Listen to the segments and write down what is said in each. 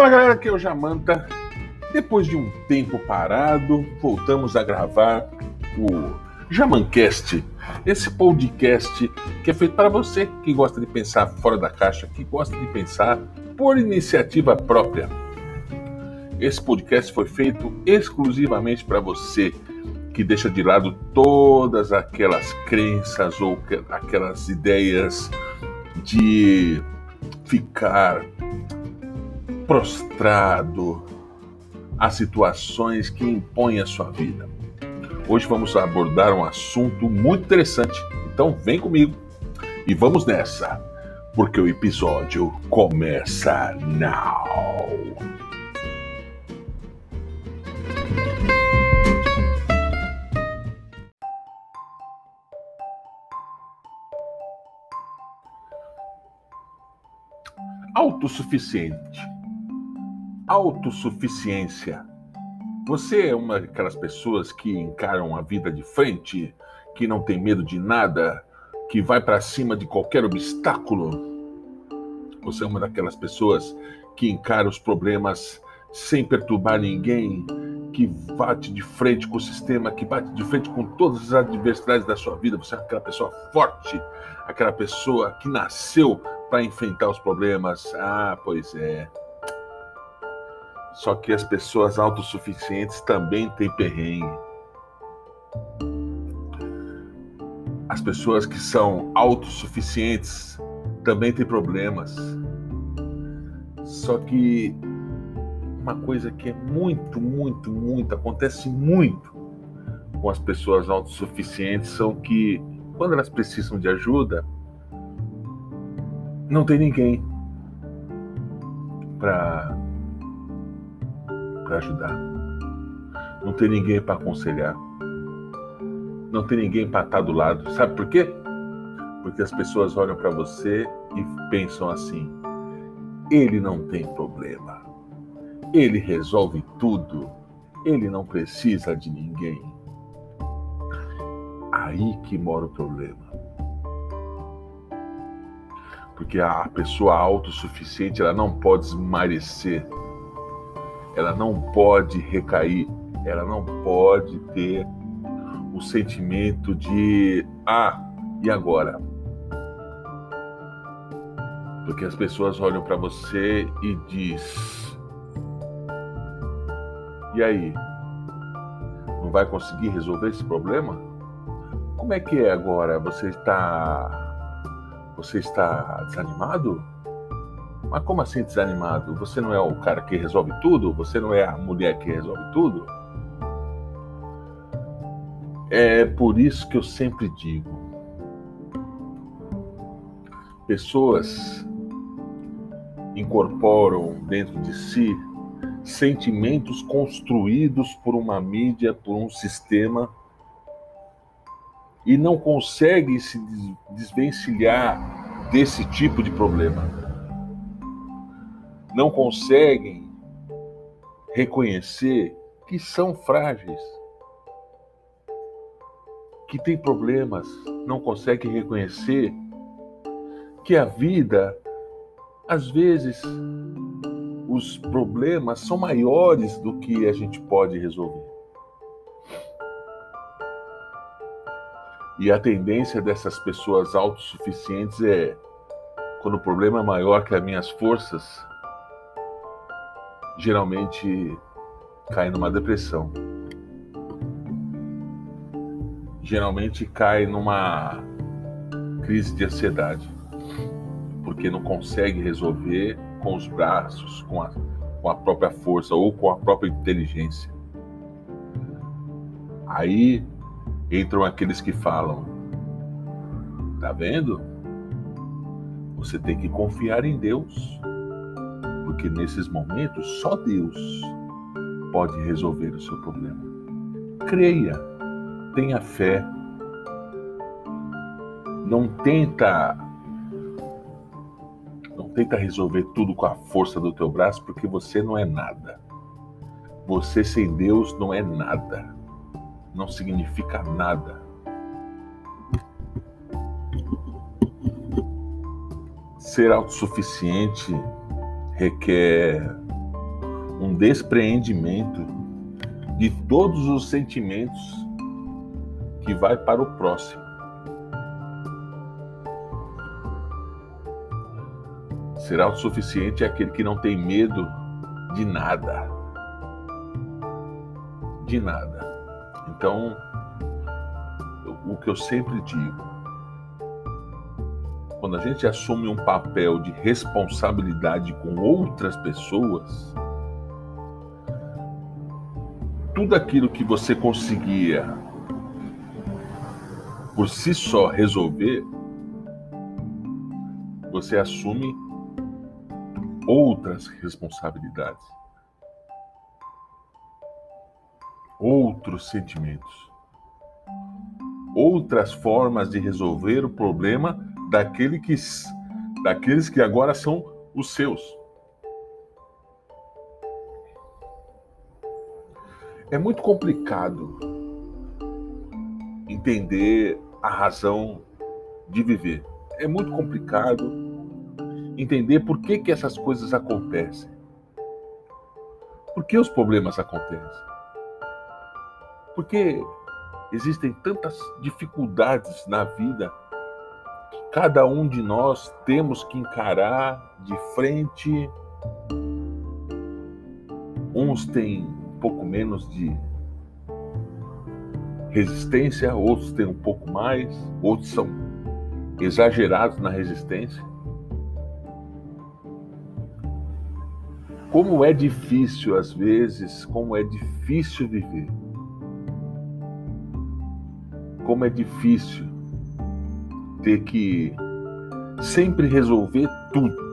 Fala galera, aqui é o Jamanta. Depois de um tempo parado, voltamos a gravar o Jamancast, esse podcast que é feito para você que gosta de pensar fora da caixa, que gosta de pensar por iniciativa própria. Esse podcast foi feito exclusivamente para você que deixa de lado todas aquelas crenças ou aquelas ideias de ficar prostrado a situações que impõem a sua vida. Hoje vamos abordar um assunto muito interessante. Então vem comigo e vamos nessa, porque o episódio começa now. Autossuficiente autossuficiência. Você é uma daquelas pessoas que encaram a vida de frente, que não tem medo de nada, que vai para cima de qualquer obstáculo? Você é uma daquelas pessoas que encara os problemas sem perturbar ninguém, que bate de frente com o sistema, que bate de frente com todas as adversidades da sua vida. Você é aquela pessoa forte, aquela pessoa que nasceu para enfrentar os problemas. Ah, pois é. Só que as pessoas autossuficientes também têm perrengue. As pessoas que são autossuficientes também têm problemas. Só que uma coisa que é muito, muito, muito, acontece muito com as pessoas autossuficientes são que quando elas precisam de ajuda, não tem ninguém para para ajudar. Não tem ninguém para aconselhar. Não tem ninguém para estar do lado. Sabe por quê? Porque as pessoas olham para você e pensam assim: ele não tem problema. Ele resolve tudo. Ele não precisa de ninguém. Aí que mora o problema. Porque a pessoa autossuficiente ela não pode esmarecer ela não pode recair, ela não pode ter o sentimento de ah, e agora? Porque as pessoas olham para você e diz: E aí? Não vai conseguir resolver esse problema? Como é que é agora? Você está você está desanimado? Mas como assim desanimado? Você não é o cara que resolve tudo? Você não é a mulher que resolve tudo? É por isso que eu sempre digo: pessoas incorporam dentro de si sentimentos construídos por uma mídia, por um sistema, e não conseguem se desvencilhar desse tipo de problema não conseguem reconhecer que são frágeis, que têm problemas, não conseguem reconhecer que a vida, às vezes, os problemas são maiores do que a gente pode resolver. E a tendência dessas pessoas autossuficientes é, quando o problema é maior que as minhas forças, geralmente cai numa depressão. Geralmente cai numa crise de ansiedade, porque não consegue resolver com os braços, com a, com a própria força ou com a própria inteligência. Aí entram aqueles que falam: tá vendo? Você tem que confiar em Deus porque nesses momentos só Deus pode resolver o seu problema. Creia, tenha fé. Não tenta não tenta resolver tudo com a força do teu braço, porque você não é nada. Você sem Deus não é nada. Não significa nada. Ser autossuficiente requer um despreendimento de todos os sentimentos que vai para o próximo. Ser autossuficiente é aquele que não tem medo de nada. De nada. Então, o que eu sempre digo, quando a gente assume um papel de responsabilidade com outras pessoas, tudo aquilo que você conseguia por si só resolver, você assume outras responsabilidades, outros sentimentos, outras formas de resolver o problema daquele que, daqueles que agora são os seus. É muito complicado entender a razão de viver. É muito complicado entender por que, que essas coisas acontecem. Por que os problemas acontecem? Porque existem tantas dificuldades na vida que cada um de nós temos que encarar de frente. Uns têm um pouco menos de resistência, outros têm um pouco mais, outros são exagerados na resistência. Como é difícil às vezes, como é difícil viver. Como é difícil ter que sempre resolver tudo.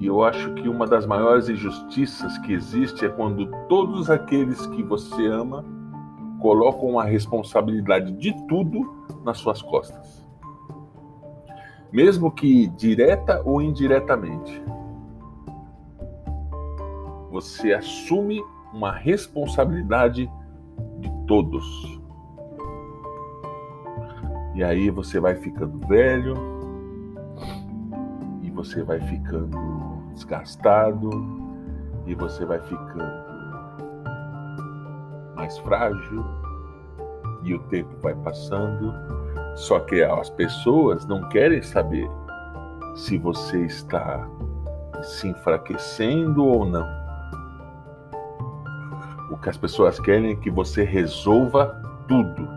E eu acho que uma das maiores injustiças que existe é quando todos aqueles que você ama colocam a responsabilidade de tudo nas suas costas. Mesmo que direta ou indiretamente. Você assume uma responsabilidade de todos. E aí você vai ficando velho e você vai ficando desgastado e você vai ficando mais frágil e o tempo vai passando. Só que as pessoas não querem saber se você está se enfraquecendo ou não. O que as pessoas querem é que você resolva tudo.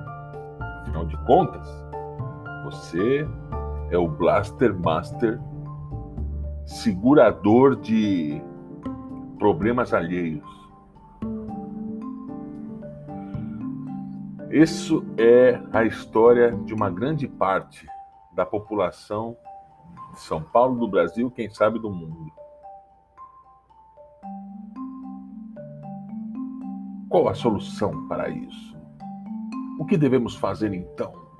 Afinal de contas, você é o Blaster Master segurador de problemas alheios. Isso é a história de uma grande parte da população de São Paulo, do Brasil, quem sabe do mundo. Qual a solução para isso? O que devemos fazer então?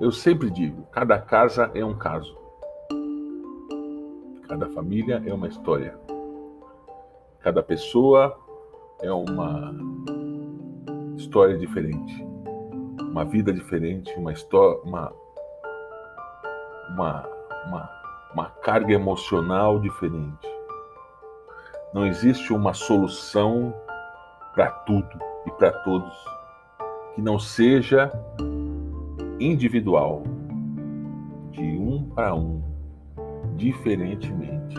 Eu sempre digo: cada casa é um caso. Cada família é uma história. Cada pessoa é uma história diferente, uma vida diferente, uma história, uma, uma, uma, uma carga emocional diferente. Não existe uma solução para tudo e para todos que não seja individual, de um para um diferentemente.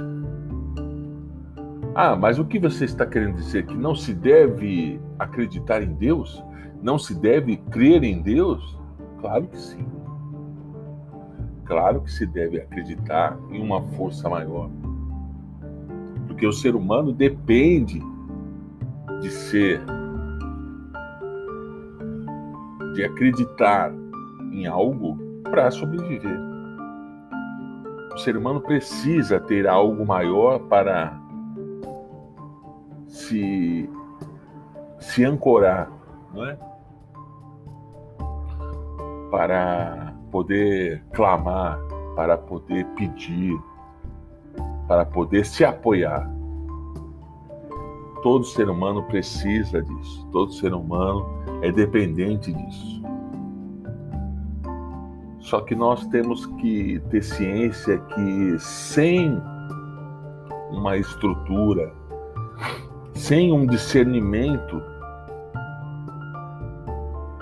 Ah, mas o que você está querendo dizer? Que não se deve acreditar em Deus? Não se deve crer em Deus? Claro que sim. Claro que se deve acreditar em uma força maior. Porque o ser humano depende de ser, de acreditar em algo para sobreviver. O ser humano precisa ter algo maior para se, se ancorar, não é? Para poder clamar, para poder pedir, para poder se apoiar. Todo ser humano precisa disso, todo ser humano é dependente disso. Só que nós temos que ter ciência que sem uma estrutura, sem um discernimento,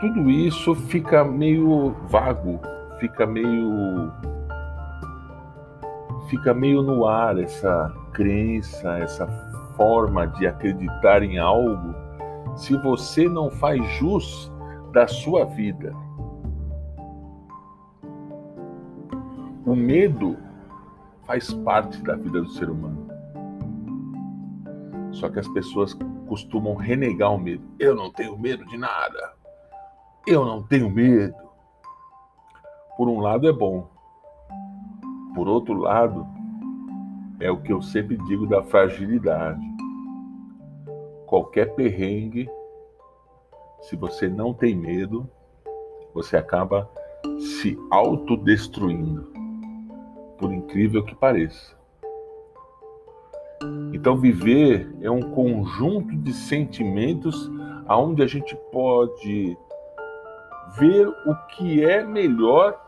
tudo isso fica meio vago, fica meio fica meio no ar essa crença, essa forma de acreditar em algo, se você não faz jus da sua vida. O medo faz parte da vida do ser humano. Só que as pessoas costumam renegar o medo. Eu não tenho medo de nada. Eu não tenho medo. Por um lado é bom. Por outro lado, é o que eu sempre digo da fragilidade. Qualquer perrengue, se você não tem medo, você acaba se autodestruindo por incrível que pareça. Então, viver é um conjunto de sentimentos aonde a gente pode ver o que é melhor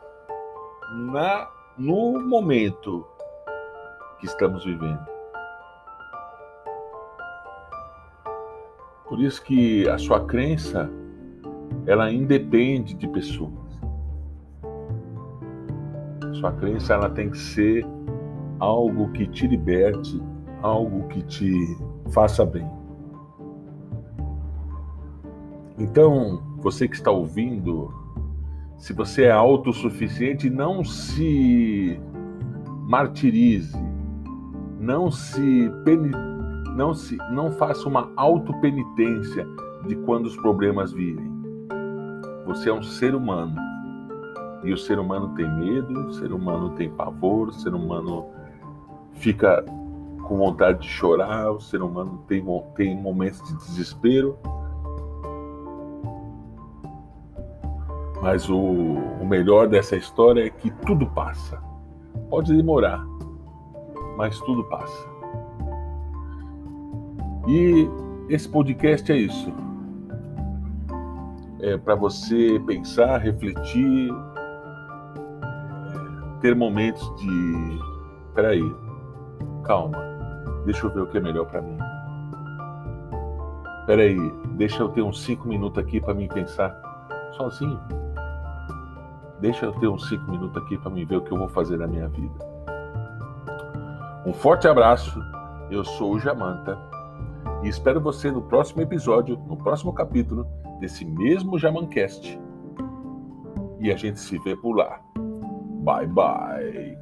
na no momento que estamos vivendo. Por isso que a sua crença ela independe de pessoas. Sua crença ela tem que ser algo que te liberte, algo que te faça bem. Então, você que está ouvindo, se você é autossuficiente, não se martirize, não se não se não faça uma autopenitência de quando os problemas virem. Você é um ser humano e o ser humano tem medo, o ser humano tem pavor, o ser humano fica com vontade de chorar, o ser humano tem, tem momentos de desespero. Mas o, o melhor dessa história é que tudo passa. Pode demorar, mas tudo passa. E esse podcast é isso. É para você pensar, refletir, ter momentos de. Peraí, calma, deixa eu ver o que é melhor para mim. Peraí, deixa eu ter uns cinco minutos aqui para mim pensar sozinho. Deixa eu ter uns cinco minutos aqui para mim ver o que eu vou fazer na minha vida. Um forte abraço. Eu sou o Jamanta e espero você no próximo episódio, no próximo capítulo desse mesmo Jamancast. E a gente se vê por lá. Bye bye.